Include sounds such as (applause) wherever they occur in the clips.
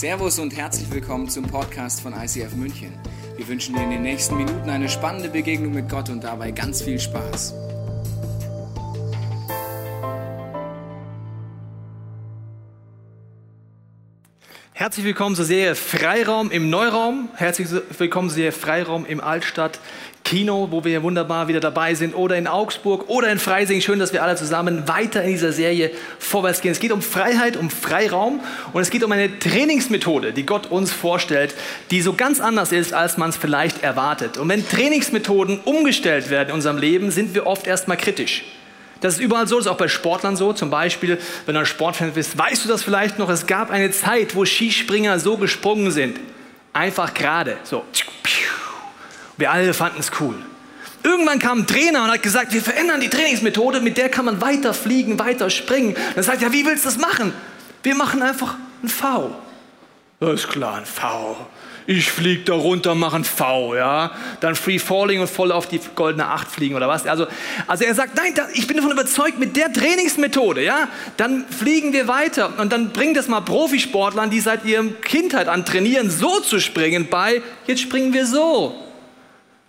Servus und herzlich willkommen zum Podcast von ICF München. Wir wünschen dir in den nächsten Minuten eine spannende Begegnung mit Gott und dabei ganz viel Spaß. Herzlich willkommen zur Serie Freiraum im Neuraum. Herzlich willkommen zur Serie Freiraum im Altstadt Kino, wo wir wunderbar wieder dabei sind, oder in Augsburg oder in Freising. Schön, dass wir alle zusammen weiter in dieser Serie vorwärts gehen. Es geht um Freiheit, um Freiraum und es geht um eine Trainingsmethode, die Gott uns vorstellt, die so ganz anders ist, als man es vielleicht erwartet. Und wenn Trainingsmethoden umgestellt werden in unserem Leben, sind wir oft erstmal kritisch. Das ist überall so, das ist auch bei Sportlern so. Zum Beispiel, wenn du ein Sportfan bist, weißt du das vielleicht noch? Es gab eine Zeit, wo Skispringer so gesprungen sind. Einfach gerade. So. Wir alle fanden es cool. Irgendwann kam ein Trainer und hat gesagt, wir verändern die Trainingsmethode, mit der kann man weiter fliegen, weiter springen. Dann sagt er, wie willst du das machen? Wir machen einfach ein V. Das ist klar, ein V ich fliege da runter, mache ein V, ja, dann Free Falling und voll auf die goldene Acht fliegen oder was. Also, also er sagt, nein, ich bin davon überzeugt, mit der Trainingsmethode, ja, dann fliegen wir weiter und dann bringt es mal Profisportlern, die seit ihrem Kindheit an trainieren, so zu springen bei, jetzt springen wir so.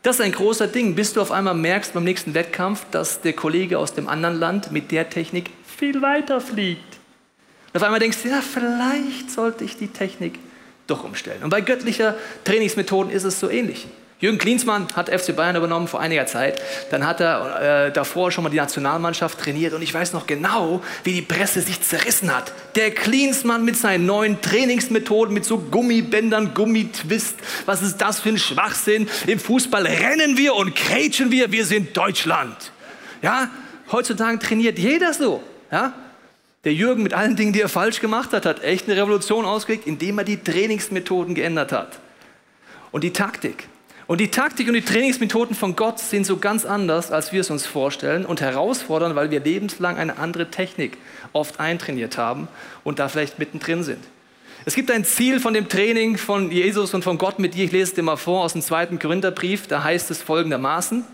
Das ist ein großer Ding, bis du auf einmal merkst beim nächsten Wettkampf, dass der Kollege aus dem anderen Land mit der Technik viel weiter fliegt. Und auf einmal denkst du, ja, vielleicht sollte ich die Technik doch umstellen. Und bei göttlicher Trainingsmethoden ist es so ähnlich. Jürgen Klinsmann hat FC Bayern übernommen vor einiger Zeit. Dann hat er äh, davor schon mal die Nationalmannschaft trainiert und ich weiß noch genau, wie die Presse sich zerrissen hat. Der Klinsmann mit seinen neuen Trainingsmethoden, mit so Gummibändern, Gummitwist. Was ist das für ein Schwachsinn? Im Fußball rennen wir und krätschen wir, wir sind Deutschland. Ja, heutzutage trainiert jeder so. Ja, der Jürgen mit allen Dingen, die er falsch gemacht hat, hat echt eine Revolution ausgelegt, indem er die Trainingsmethoden geändert hat. Und die Taktik. Und die Taktik und die Trainingsmethoden von Gott sind so ganz anders, als wir es uns vorstellen und herausfordern, weil wir lebenslang eine andere Technik oft eintrainiert haben und da vielleicht mittendrin sind. Es gibt ein Ziel von dem Training von Jesus und von Gott mit dir. Ich lese es dir mal vor aus dem zweiten Korintherbrief. Da heißt es folgendermaßen: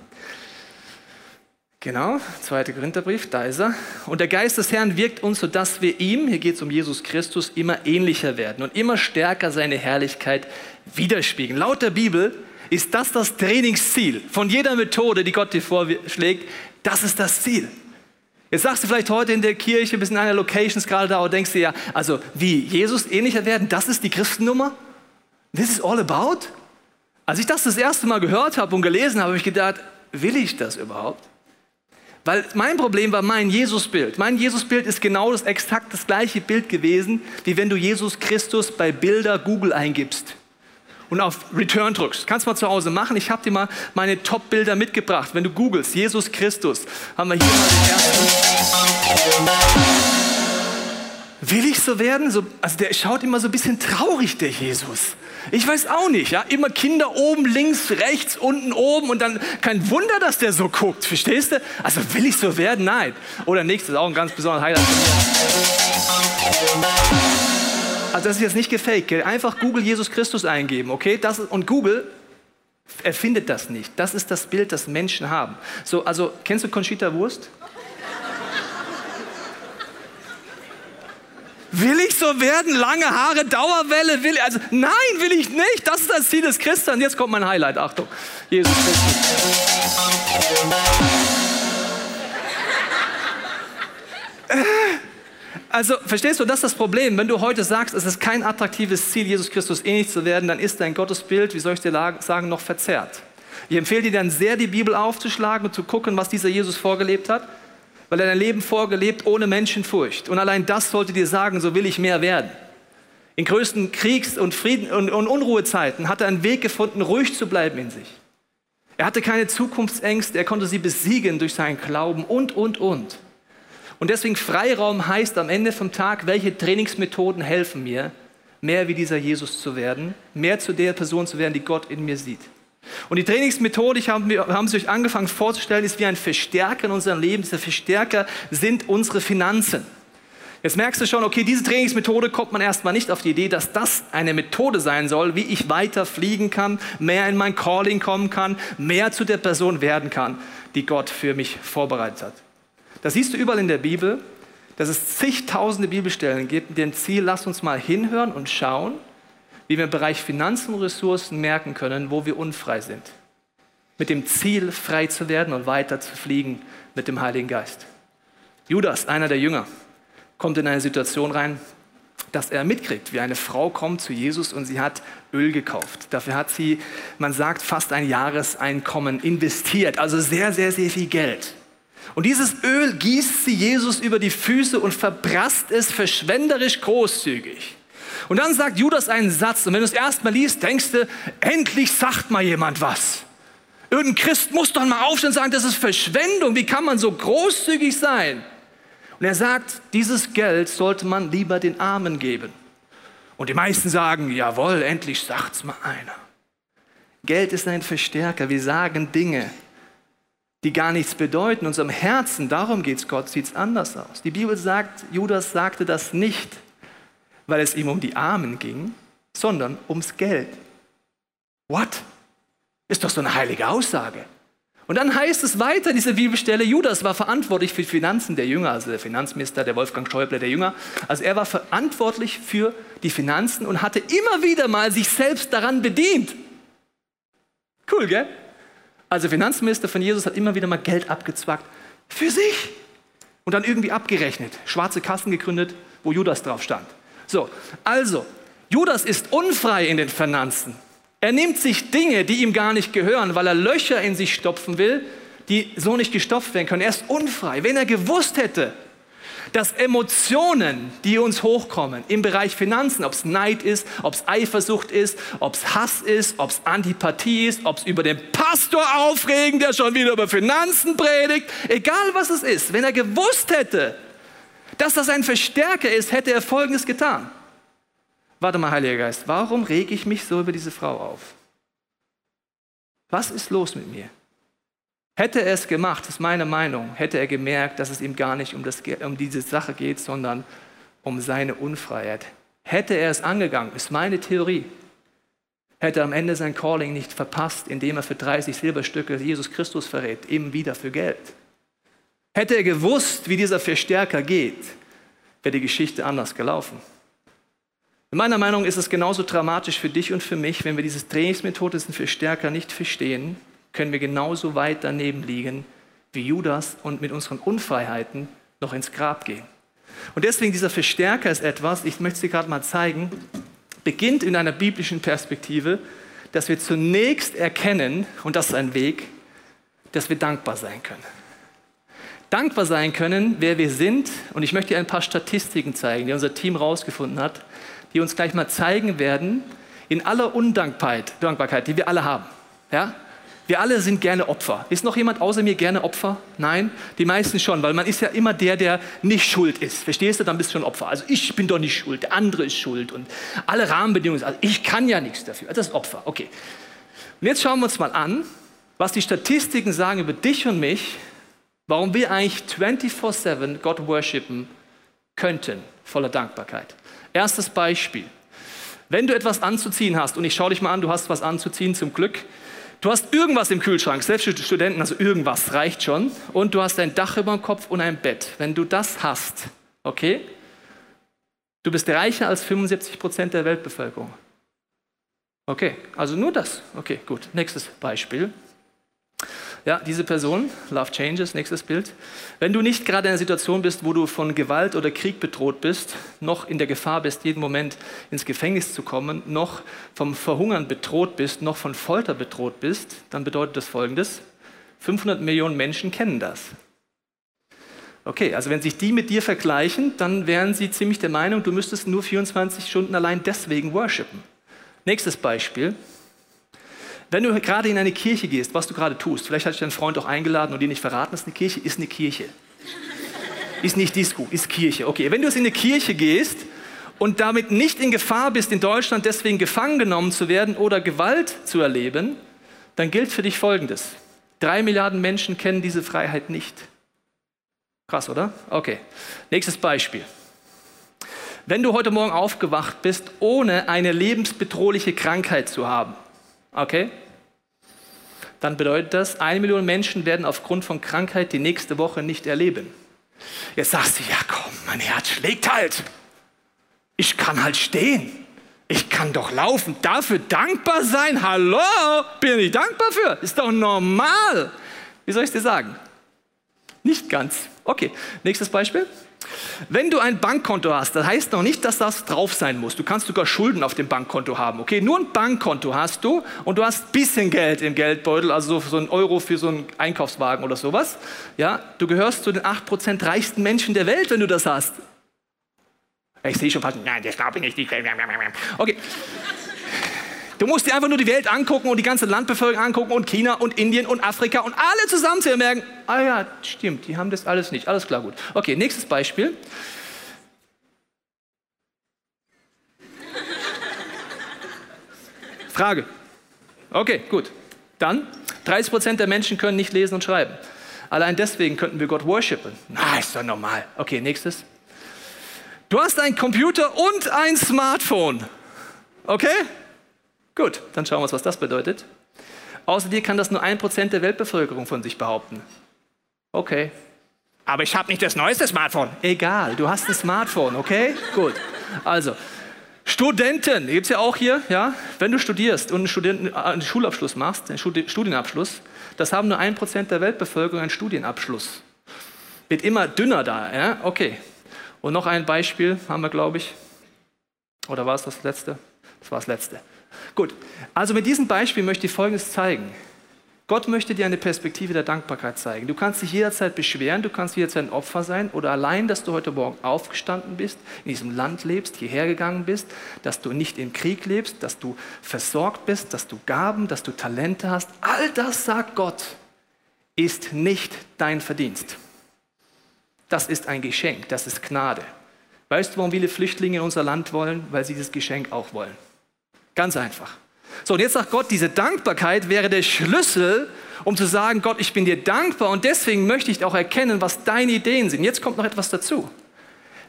Genau, zweiter Korintherbrief, da ist er. Und der Geist des Herrn wirkt uns, sodass wir ihm, hier geht es um Jesus Christus, immer ähnlicher werden und immer stärker seine Herrlichkeit widerspiegeln. Laut der Bibel ist das das Trainingsziel von jeder Methode, die Gott dir vorschlägt. Das ist das Ziel. Jetzt sagst du vielleicht heute in der Kirche, bist in einer Location gerade da und denkst dir ja, also wie Jesus ähnlicher werden, das ist die Christennummer? This is all about? Als ich das das erste Mal gehört habe und gelesen habe, habe ich gedacht, will ich das überhaupt? Weil mein Problem war mein Jesusbild. Mein Jesusbild ist genau das exakt das gleiche Bild gewesen, wie wenn du Jesus Christus bei Bilder Google eingibst und auf Return drückst. Kannst du mal zu Hause machen. Ich habe dir mal meine Top-Bilder mitgebracht. Wenn du googelst, Jesus Christus, haben wir hier mal den ersten. Will ich so werden? So, also der schaut immer so ein bisschen traurig, der Jesus. Ich weiß auch nicht, ja. Immer Kinder oben, links, rechts, unten, oben und dann kein Wunder, dass der so guckt. Verstehst du? Also will ich so werden? Nein. Oder nächstes auch ein ganz besonderes Highlight Also das ist jetzt nicht gefaked. Einfach Google Jesus Christus eingeben, okay? Das und Google erfindet das nicht. Das ist das Bild, das Menschen haben. So, also kennst du Conchita Wurst? Will ich so werden? Lange Haare, Dauerwelle? Will also nein, will ich nicht. Das ist das Ziel des Christen. Jetzt kommt mein Highlight. Achtung. Jesus Christus. Also, verstehst du, das ist das Problem. Wenn du heute sagst, es ist kein attraktives Ziel, Jesus Christus ähnlich zu werden, dann ist dein Gottesbild, wie soll ich dir sagen, noch verzerrt. Ich empfehle dir dann sehr, die Bibel aufzuschlagen und zu gucken, was dieser Jesus vorgelebt hat weil er ein Leben vorgelebt ohne Menschenfurcht. Und allein das sollte dir sagen, so will ich mehr werden. In größten Kriegs- und, Frieden und Unruhezeiten hat er einen Weg gefunden, ruhig zu bleiben in sich. Er hatte keine Zukunftsängste, er konnte sie besiegen durch seinen Glauben und, und, und. Und deswegen Freiraum heißt am Ende vom Tag, welche Trainingsmethoden helfen mir, mehr wie dieser Jesus zu werden, mehr zu der Person zu werden, die Gott in mir sieht. Und die Trainingsmethode, ich haben, wir haben sie euch angefangen vorzustellen, ist wie ein Verstärker in unserem Leben. Dieser Verstärker sind unsere Finanzen. Jetzt merkst du schon, okay, diese Trainingsmethode kommt man erstmal nicht auf die Idee, dass das eine Methode sein soll, wie ich weiter fliegen kann, mehr in mein Calling kommen kann, mehr zu der Person werden kann, die Gott für mich vorbereitet hat. Das siehst du überall in der Bibel, dass es zigtausende Bibelstellen gibt, mit dem Ziel, lass uns mal hinhören und schauen, wie wir im Bereich Finanzen und Ressourcen merken können, wo wir unfrei sind. Mit dem Ziel, frei zu werden und weiter zu fliegen mit dem Heiligen Geist. Judas, einer der Jünger, kommt in eine Situation rein, dass er mitkriegt, wie eine Frau kommt zu Jesus und sie hat Öl gekauft. Dafür hat sie, man sagt, fast ein Jahreseinkommen investiert, also sehr, sehr, sehr viel Geld. Und dieses Öl gießt sie Jesus über die Füße und verprasst es verschwenderisch großzügig. Und dann sagt Judas einen Satz, und wenn du es erstmal liest, denkst du, endlich sagt mal jemand was. Irgendein Christ muss doch mal aufstehen und sagen, das ist Verschwendung. Wie kann man so großzügig sein? Und er sagt, dieses Geld sollte man lieber den Armen geben. Und die meisten sagen, jawohl, endlich sagt's mal einer. Geld ist ein Verstärker. Wir sagen Dinge, die gar nichts bedeuten. In unserem Herzen, darum geht's Gott, sieht's anders aus. Die Bibel sagt, Judas sagte das nicht, weil es ihm um die Armen ging, sondern ums Geld. What? Ist doch so eine heilige Aussage. Und dann heißt es weiter, diese Bibelstelle, Judas war verantwortlich für die Finanzen der Jünger, also der Finanzminister, der Wolfgang Schäuble der Jünger. Also er war verantwortlich für die Finanzen und hatte immer wieder mal sich selbst daran bedient. Cool, gell? Also Finanzminister von Jesus hat immer wieder mal Geld abgezwackt für sich und dann irgendwie abgerechnet, schwarze Kassen gegründet, wo Judas drauf stand. So, also, Judas ist unfrei in den Finanzen. Er nimmt sich Dinge, die ihm gar nicht gehören, weil er Löcher in sich stopfen will, die so nicht gestopft werden können. Er ist unfrei. Wenn er gewusst hätte, dass Emotionen, die uns hochkommen im Bereich Finanzen, ob es Neid ist, ob es Eifersucht ist, ob es Hass ist, ob es Antipathie ist, ob es über den Pastor aufregen, der schon wieder über Finanzen predigt, egal was es ist, wenn er gewusst hätte, dass das ein Verstärker ist, hätte er Folgendes getan. Warte mal, Heiliger Geist, warum rege ich mich so über diese Frau auf? Was ist los mit mir? Hätte er es gemacht, ist meine Meinung, hätte er gemerkt, dass es ihm gar nicht um, das, um diese Sache geht, sondern um seine Unfreiheit. Hätte er es angegangen, ist meine Theorie, hätte er am Ende sein Calling nicht verpasst, indem er für 30 Silberstücke Jesus Christus verrät, eben wieder für Geld. Hätte er gewusst, wie dieser Verstärker geht, wäre die Geschichte anders gelaufen. In meiner Meinung ist es genauso dramatisch für dich und für mich, wenn wir diese Trainingsmethode, diesen Verstärker nicht verstehen, können wir genauso weit daneben liegen wie Judas und mit unseren Unfreiheiten noch ins Grab gehen. Und deswegen dieser Verstärker ist etwas, ich möchte es dir gerade mal zeigen, beginnt in einer biblischen Perspektive, dass wir zunächst erkennen, und das ist ein Weg, dass wir dankbar sein können. Dankbar sein können, wer wir sind. Und ich möchte dir ein paar Statistiken zeigen, die unser Team herausgefunden hat, die uns gleich mal zeigen werden, in aller Undankbarkeit, Dankbarkeit, die wir alle haben. Ja? Wir alle sind gerne Opfer. Ist noch jemand außer mir gerne Opfer? Nein? Die meisten schon, weil man ist ja immer der, der nicht schuld ist. Verstehst du? Dann bist du schon Opfer. Also ich bin doch nicht schuld, der andere ist schuld und alle Rahmenbedingungen. Also ich kann ja nichts dafür. Das ist Opfer. Okay. Und jetzt schauen wir uns mal an, was die Statistiken sagen über dich und mich, warum wir eigentlich 24/7 Gott worshipen könnten, voller Dankbarkeit. Erstes Beispiel. Wenn du etwas anzuziehen hast, und ich schaue dich mal an, du hast was anzuziehen zum Glück, du hast irgendwas im Kühlschrank, selbst für Studenten, also irgendwas reicht schon, und du hast ein Dach über dem Kopf und ein Bett. Wenn du das hast, okay, du bist reicher als 75 Prozent der Weltbevölkerung. Okay, also nur das. Okay, gut. Nächstes Beispiel. Ja, diese Person, Love Changes, nächstes Bild. Wenn du nicht gerade in einer Situation bist, wo du von Gewalt oder Krieg bedroht bist, noch in der Gefahr bist, jeden Moment ins Gefängnis zu kommen, noch vom Verhungern bedroht bist, noch von Folter bedroht bist, dann bedeutet das Folgendes. 500 Millionen Menschen kennen das. Okay, also wenn sich die mit dir vergleichen, dann wären sie ziemlich der Meinung, du müsstest nur 24 Stunden allein deswegen worshipen. Nächstes Beispiel. Wenn du gerade in eine Kirche gehst, was du gerade tust, vielleicht hat dich dein Freund auch eingeladen und dir nicht verraten, dass eine Kirche ist eine Kirche. Ist nicht Disco, ist Kirche. Okay, wenn du jetzt in eine Kirche gehst und damit nicht in Gefahr bist, in Deutschland deswegen gefangen genommen zu werden oder Gewalt zu erleben, dann gilt für dich Folgendes. Drei Milliarden Menschen kennen diese Freiheit nicht. Krass, oder? Okay. Nächstes Beispiel. Wenn du heute Morgen aufgewacht bist, ohne eine lebensbedrohliche Krankheit zu haben, Okay? Dann bedeutet das, eine Million Menschen werden aufgrund von Krankheit die nächste Woche nicht erleben. Jetzt sagst du, ja komm, mein Herz schlägt halt. Ich kann halt stehen. Ich kann doch laufen, dafür dankbar sein? Hallo? Bin ich dankbar für? Ist doch normal. Wie soll ich es dir sagen? Nicht ganz. Okay, nächstes Beispiel. Wenn du ein Bankkonto hast, das heißt noch nicht, dass das drauf sein muss. Du kannst sogar Schulden auf dem Bankkonto haben. Okay, nur ein Bankkonto hast du und du hast ein bisschen Geld im Geldbeutel, also so ein Euro für so einen Einkaufswagen oder sowas. Ja, du gehörst zu den 8% reichsten Menschen der Welt, wenn du das hast. Ich sehe schon fast, nein, das glaube ich nicht. Okay. Du musst dir einfach nur die Welt angucken und die ganze Landbevölkerung angucken und China und Indien und Afrika und alle zusammen zu merken, ah ja, stimmt, die haben das alles nicht. Alles klar, gut. Okay, nächstes Beispiel. (laughs) Frage. Okay, gut. Dann, 30 Prozent der Menschen können nicht lesen und schreiben. Allein deswegen könnten wir Gott worshipen. Na, ist doch normal. Okay, nächstes. Du hast einen Computer und ein Smartphone. Okay? Gut, dann schauen wir uns, was das bedeutet. Außer dir kann das nur ein Prozent der Weltbevölkerung von sich behaupten. Okay. Aber ich habe nicht das neueste Smartphone. Egal, du hast ein Smartphone, okay? Gut. Also, Studenten, gibt es ja auch hier, ja? Wenn du studierst und einen, Studenten, äh, einen Schulabschluss machst, einen Studienabschluss, das haben nur ein Prozent der Weltbevölkerung einen Studienabschluss. Wird immer dünner da, ja? Okay. Und noch ein Beispiel haben wir, glaube ich. Oder war es das letzte? Das war das letzte. Gut, also mit diesem Beispiel möchte ich Folgendes zeigen. Gott möchte dir eine Perspektive der Dankbarkeit zeigen. Du kannst dich jederzeit beschweren, du kannst jederzeit ein Opfer sein oder allein, dass du heute Morgen aufgestanden bist, in diesem Land lebst, hierher gegangen bist, dass du nicht im Krieg lebst, dass du versorgt bist, dass du Gaben, dass du Talente hast. All das, sagt Gott, ist nicht dein Verdienst. Das ist ein Geschenk, das ist Gnade. Weißt du, warum viele Flüchtlinge in unser Land wollen? Weil sie dieses Geschenk auch wollen. Ganz einfach. So, und jetzt sagt Gott, diese Dankbarkeit wäre der Schlüssel, um zu sagen, Gott, ich bin dir dankbar und deswegen möchte ich auch erkennen, was deine Ideen sind. Jetzt kommt noch etwas dazu.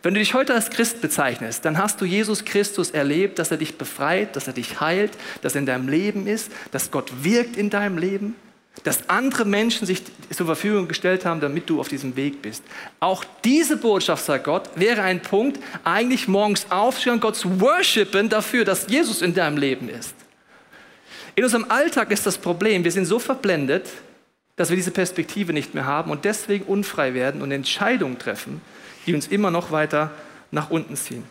Wenn du dich heute als Christ bezeichnest, dann hast du Jesus Christus erlebt, dass er dich befreit, dass er dich heilt, dass er in deinem Leben ist, dass Gott wirkt in deinem Leben dass andere Menschen sich zur Verfügung gestellt haben, damit du auf diesem Weg bist. Auch diese Botschaft, sagt Gott, wäre ein Punkt, eigentlich morgens aufstehen, Gott zu worshipen dafür, dass Jesus in deinem Leben ist. In unserem Alltag ist das Problem, wir sind so verblendet, dass wir diese Perspektive nicht mehr haben und deswegen unfrei werden und Entscheidungen treffen, die uns immer noch weiter nach unten ziehen.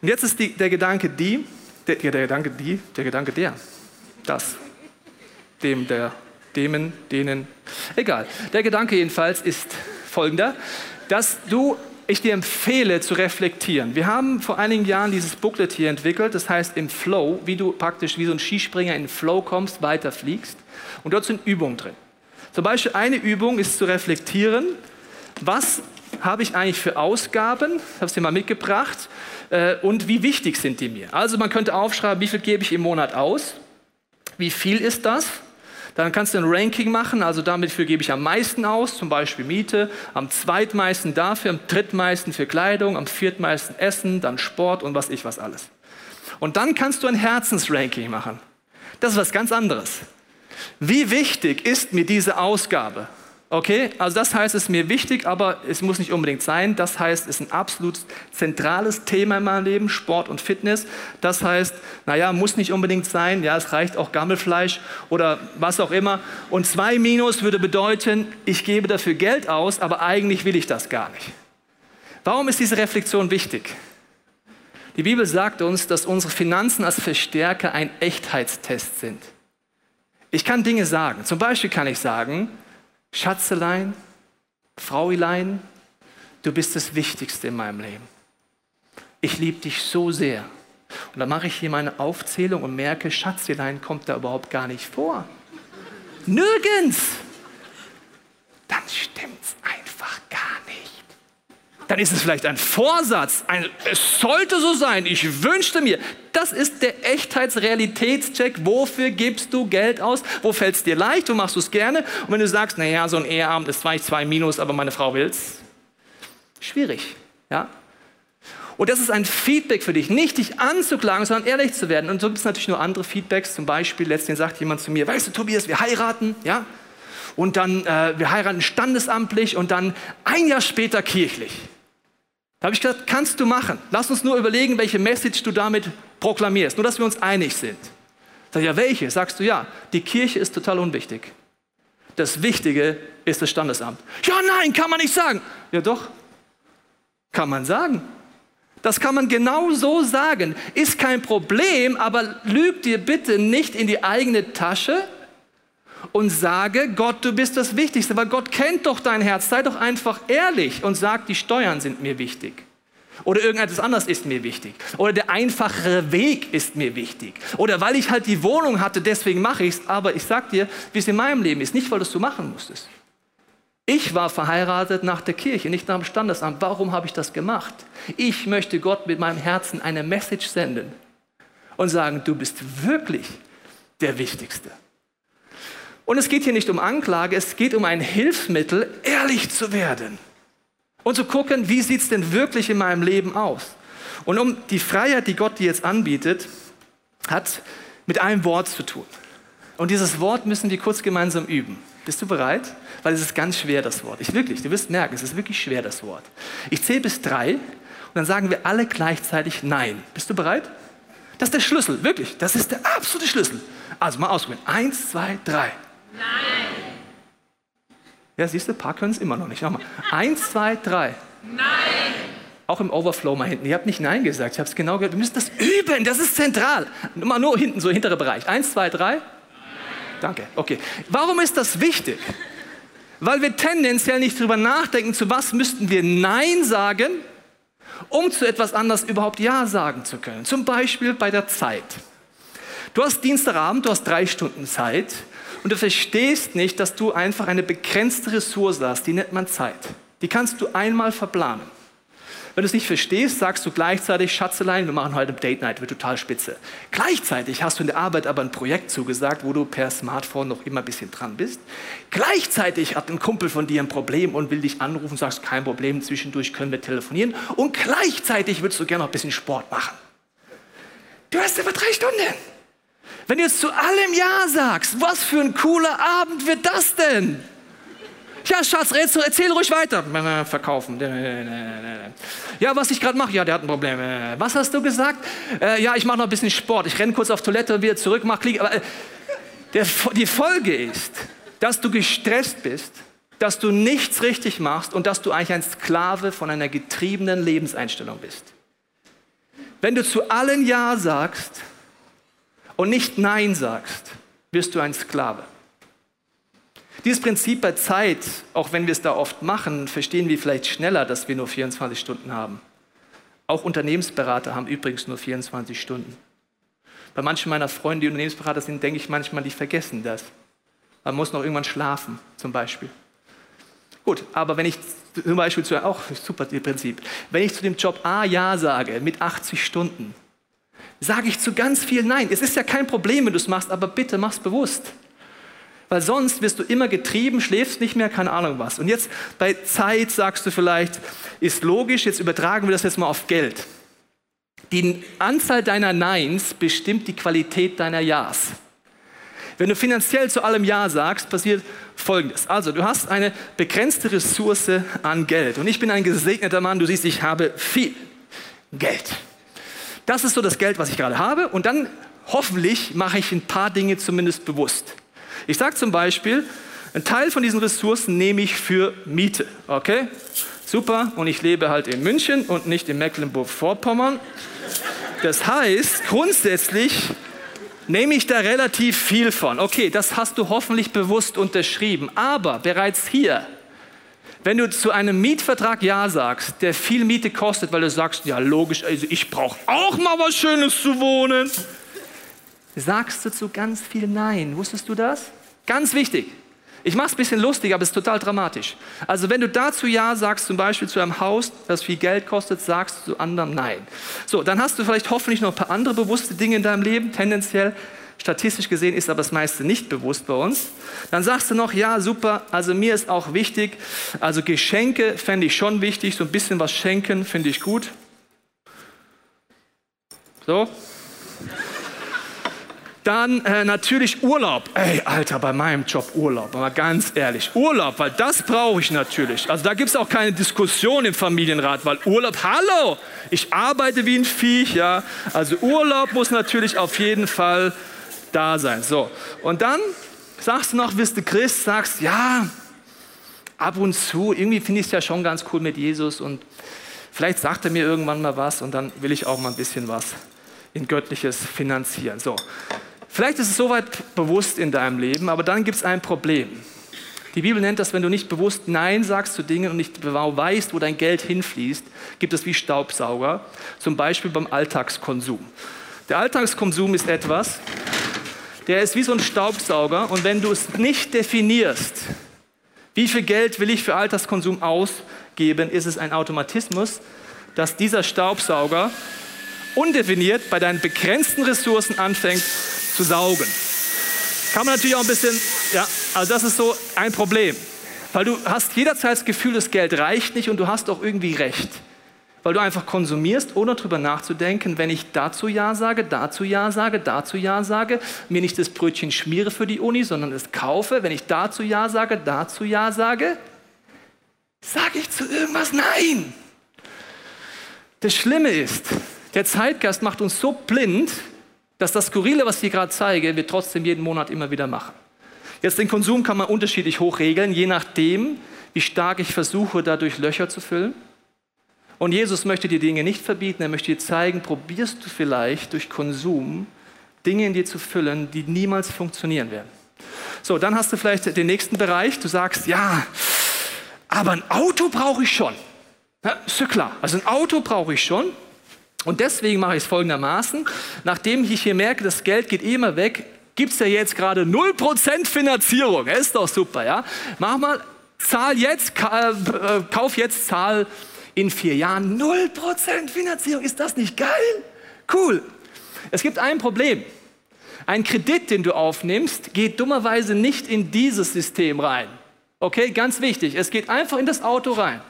Und jetzt ist die, der Gedanke die, der, der Gedanke die, der Gedanke der, das, dem der Demen, denen, egal. Der Gedanke jedenfalls ist folgender, dass du, ich dir empfehle zu reflektieren. Wir haben vor einigen Jahren dieses Booklet hier entwickelt, das heißt im Flow, wie du praktisch wie so ein Skispringer in den Flow kommst, weiterfliegst. Und dort sind Übungen drin. Zum Beispiel eine Übung ist zu reflektieren, was habe ich eigentlich für Ausgaben, habe es dir mal mitgebracht, äh, und wie wichtig sind die mir. Also man könnte aufschreiben, wie viel gebe ich im Monat aus, wie viel ist das, dann kannst du ein Ranking machen, also dafür gebe ich am meisten aus, zum Beispiel Miete, am zweitmeisten dafür, am drittmeisten für Kleidung, am viertmeisten Essen, dann Sport und was ich was alles. Und dann kannst du ein Herzensranking machen. Das ist was ganz anderes. Wie wichtig ist mir diese Ausgabe? Okay, also das heißt, es ist mir wichtig, aber es muss nicht unbedingt sein. Das heißt, es ist ein absolut zentrales Thema in meinem Leben, Sport und Fitness. Das heißt, naja, muss nicht unbedingt sein. Ja, es reicht auch Gammelfleisch oder was auch immer. Und zwei Minus würde bedeuten, ich gebe dafür Geld aus, aber eigentlich will ich das gar nicht. Warum ist diese Reflexion wichtig? Die Bibel sagt uns, dass unsere Finanzen als Verstärker ein Echtheitstest sind. Ich kann Dinge sagen. Zum Beispiel kann ich sagen, Schatzelein, Frauilein, du bist das Wichtigste in meinem Leben. Ich liebe dich so sehr. Und dann mache ich hier meine Aufzählung und merke, Schatzelein kommt da überhaupt gar nicht vor. Nirgends. Dann stimmt's einfach gar nicht. Dann ist es vielleicht ein Vorsatz. Ein, es sollte so sein. Ich wünschte mir. Das ist der Echtheitsrealitätscheck. Wofür gibst du Geld aus? Wo fällt es dir leicht? Wo machst du es gerne? Und wenn du sagst, naja, so ein Eheabend ist zwar zwei Minus, aber meine Frau will's. Schwierig. Ja? Und das ist ein Feedback für dich, nicht dich anzuklagen, sondern ehrlich zu werden. Und so gibt es natürlich nur andere Feedbacks. Zum Beispiel, letztens sagt jemand zu mir, weißt du, Tobias, wir heiraten, ja? Und dann, äh, wir heiraten standesamtlich und dann ein Jahr später kirchlich. Da habe ich gesagt, kannst du machen. Lass uns nur überlegen, welche Message du damit proklamierst. Nur, dass wir uns einig sind. Sag ich, ja, welche? Sagst du, ja, die Kirche ist total unwichtig. Das Wichtige ist das Standesamt. Ja, nein, kann man nicht sagen. Ja, doch, kann man sagen. Das kann man genau so sagen. Ist kein Problem, aber lüg dir bitte nicht in die eigene Tasche und sage, Gott, du bist das Wichtigste, weil Gott kennt doch dein Herz. Sei doch einfach ehrlich und sag, die Steuern sind mir wichtig. Oder irgendetwas anderes ist mir wichtig. Oder der einfachere Weg ist mir wichtig. Oder weil ich halt die Wohnung hatte, deswegen mache ich es. Aber ich sag dir, wie es in meinem Leben ist, nicht weil du es so machen musstest. Ich war verheiratet nach der Kirche, nicht nach dem Standesamt. Warum habe ich das gemacht? Ich möchte Gott mit meinem Herzen eine Message senden und sagen, du bist wirklich der Wichtigste. Und es geht hier nicht um Anklage, es geht um ein Hilfsmittel, ehrlich zu werden und zu gucken, wie sieht es denn wirklich in meinem Leben aus. Und um die Freiheit, die Gott dir jetzt anbietet, hat mit einem Wort zu tun. Und dieses Wort müssen wir kurz gemeinsam üben. Bist du bereit? Weil es ist ganz schwer, das Wort. Ich wirklich, du wirst merken, es ist wirklich schwer, das Wort. Ich zähle bis drei und dann sagen wir alle gleichzeitig Nein. Bist du bereit? Das ist der Schlüssel, wirklich. Das ist der absolute Schlüssel. Also mal ausprobieren. Eins, zwei, drei. Nein. Ja, siehst du, ein paar können es immer noch nicht. Nochmal. (laughs) Eins, zwei, drei. Nein. Auch im Overflow mal hinten. Ihr habt nicht Nein gesagt. Ich habe es genau gehört. Du müsst das üben. Das ist zentral. Mal nur hinten, so hintere Bereich. Eins, zwei, drei. Nein. Danke. Okay. Warum ist das wichtig? Weil wir tendenziell nicht darüber nachdenken, zu was müssten wir Nein sagen, um zu etwas anderes überhaupt Ja sagen zu können. Zum Beispiel bei der Zeit. Du hast Dienstagabend, du hast drei Stunden Zeit und du verstehst nicht, dass du einfach eine begrenzte Ressource hast, die nennt man Zeit. Die kannst du einmal verplanen. Wenn du es nicht verstehst, sagst du gleichzeitig, Schatzelein, wir machen heute Date Night, wird total spitze. Gleichzeitig hast du in der Arbeit aber ein Projekt zugesagt, wo du per Smartphone noch immer ein bisschen dran bist. Gleichzeitig hat ein Kumpel von dir ein Problem und will dich anrufen, sagst, kein Problem, zwischendurch können wir telefonieren. Und gleichzeitig würdest du gerne noch ein bisschen Sport machen. Du hast aber drei Stunden. Wenn du jetzt zu allem Ja sagst, was für ein cooler Abend wird das denn? Ja, Schatz, erzähl ruhig weiter. Verkaufen. Ja, was ich gerade mache, ja, der hat ein Problem. Was hast du gesagt? Äh, ja, ich mache noch ein bisschen Sport. Ich renne kurz auf Toilette und wieder zurück, mach Klick. Aber äh, der, die Folge ist, dass du gestresst bist, dass du nichts richtig machst und dass du eigentlich ein Sklave von einer getriebenen Lebenseinstellung bist. Wenn du zu allen Ja sagst, und nicht Nein sagst, wirst du ein Sklave. Dieses Prinzip bei Zeit, auch wenn wir es da oft machen, verstehen wir vielleicht schneller, dass wir nur 24 Stunden haben. Auch Unternehmensberater haben übrigens nur 24 Stunden. Bei manchen meiner Freunde, die Unternehmensberater sind, denke ich manchmal, die vergessen das. Man muss noch irgendwann schlafen, zum Beispiel. Gut, aber wenn ich zum Beispiel zu, auch super Prinzip, wenn ich zu dem Job A Ja sage mit 80 Stunden, sage ich zu ganz viel Nein. Es ist ja kein Problem, wenn du es machst, aber bitte mach's bewusst. Weil sonst wirst du immer getrieben, schläfst nicht mehr, keine Ahnung was. Und jetzt bei Zeit sagst du vielleicht, ist logisch, jetzt übertragen wir das jetzt mal auf Geld. Die Anzahl deiner Neins bestimmt die Qualität deiner Ja's. Wenn du finanziell zu allem Ja sagst, passiert Folgendes. Also, du hast eine begrenzte Ressource an Geld. Und ich bin ein gesegneter Mann, du siehst, ich habe viel Geld. Das ist so das Geld, was ich gerade habe. Und dann hoffentlich mache ich ein paar Dinge zumindest bewusst. Ich sage zum Beispiel, ein Teil von diesen Ressourcen nehme ich für Miete. Okay? Super. Und ich lebe halt in München und nicht in Mecklenburg-Vorpommern. Das heißt, grundsätzlich nehme ich da relativ viel von. Okay, das hast du hoffentlich bewusst unterschrieben. Aber bereits hier wenn du zu einem Mietvertrag Ja sagst, der viel Miete kostet, weil du sagst, ja logisch, also ich brauche auch mal was Schönes zu wohnen, sagst du zu ganz viel Nein. Wusstest du das? Ganz wichtig. Ich mache es ein bisschen lustig, aber es ist total dramatisch. Also wenn du dazu Ja sagst, zum Beispiel zu einem Haus, das viel Geld kostet, sagst du zu anderen Nein. So, dann hast du vielleicht hoffentlich noch ein paar andere bewusste Dinge in deinem Leben, tendenziell Statistisch gesehen ist aber das meiste nicht bewusst bei uns. Dann sagst du noch, ja, super, also mir ist auch wichtig, also Geschenke fände ich schon wichtig, so ein bisschen was schenken finde ich gut. So. Dann äh, natürlich Urlaub. Ey, Alter, bei meinem Job Urlaub, mal ganz ehrlich. Urlaub, weil das brauche ich natürlich. Also da gibt es auch keine Diskussion im Familienrat, weil Urlaub, hallo, ich arbeite wie ein Viech, ja. Also Urlaub muss natürlich auf jeden Fall da sein. So, und dann sagst du noch, bist du Christ, sagst, ja, ab und zu, irgendwie finde ich es ja schon ganz cool mit Jesus und vielleicht sagt er mir irgendwann mal was und dann will ich auch mal ein bisschen was in Göttliches finanzieren. So, Vielleicht ist es soweit bewusst in deinem Leben, aber dann gibt es ein Problem. Die Bibel nennt das, wenn du nicht bewusst Nein sagst zu Dingen und nicht genau weißt, wo dein Geld hinfließt, gibt es wie Staubsauger, zum Beispiel beim Alltagskonsum. Der Alltagskonsum ist etwas, der ist wie so ein Staubsauger und wenn du es nicht definierst, wie viel Geld will ich für Alltagskonsum ausgeben, ist es ein Automatismus, dass dieser Staubsauger undefiniert bei deinen begrenzten Ressourcen anfängt zu saugen. Kann man natürlich auch ein bisschen, ja, also das ist so ein Problem. Weil du hast jederzeit das Gefühl, das Geld reicht nicht und du hast auch irgendwie recht. Weil du einfach konsumierst, ohne darüber nachzudenken, wenn ich dazu Ja sage, dazu Ja sage, dazu Ja sage, mir nicht das Brötchen schmiere für die Uni, sondern es kaufe, wenn ich dazu Ja sage, dazu Ja sage, sage ich zu irgendwas Nein. Das Schlimme ist, der Zeitgeist macht uns so blind, dass das Skurrile, was ich gerade zeige, wir trotzdem jeden Monat immer wieder machen. Jetzt den Konsum kann man unterschiedlich hoch regeln, je nachdem, wie stark ich versuche, dadurch Löcher zu füllen. Und Jesus möchte dir Dinge nicht verbieten, er möchte dir zeigen, probierst du vielleicht durch Konsum Dinge in dir zu füllen, die niemals funktionieren werden. So, dann hast du vielleicht den nächsten Bereich. Du sagst, ja, aber ein Auto brauche ich schon. Ja, ist ja klar. Also ein Auto brauche ich schon. Und deswegen mache ich es folgendermaßen. Nachdem ich hier merke, das Geld geht immer weg, gibt es ja jetzt gerade 0% Finanzierung. Ist doch super, ja? Mach mal, zahl jetzt, äh, kauf jetzt, zahl in vier Jahren 0% Finanzierung. Ist das nicht geil? Cool. Es gibt ein Problem. Ein Kredit, den du aufnimmst, geht dummerweise nicht in dieses System rein. Okay, ganz wichtig. Es geht einfach in das Auto rein.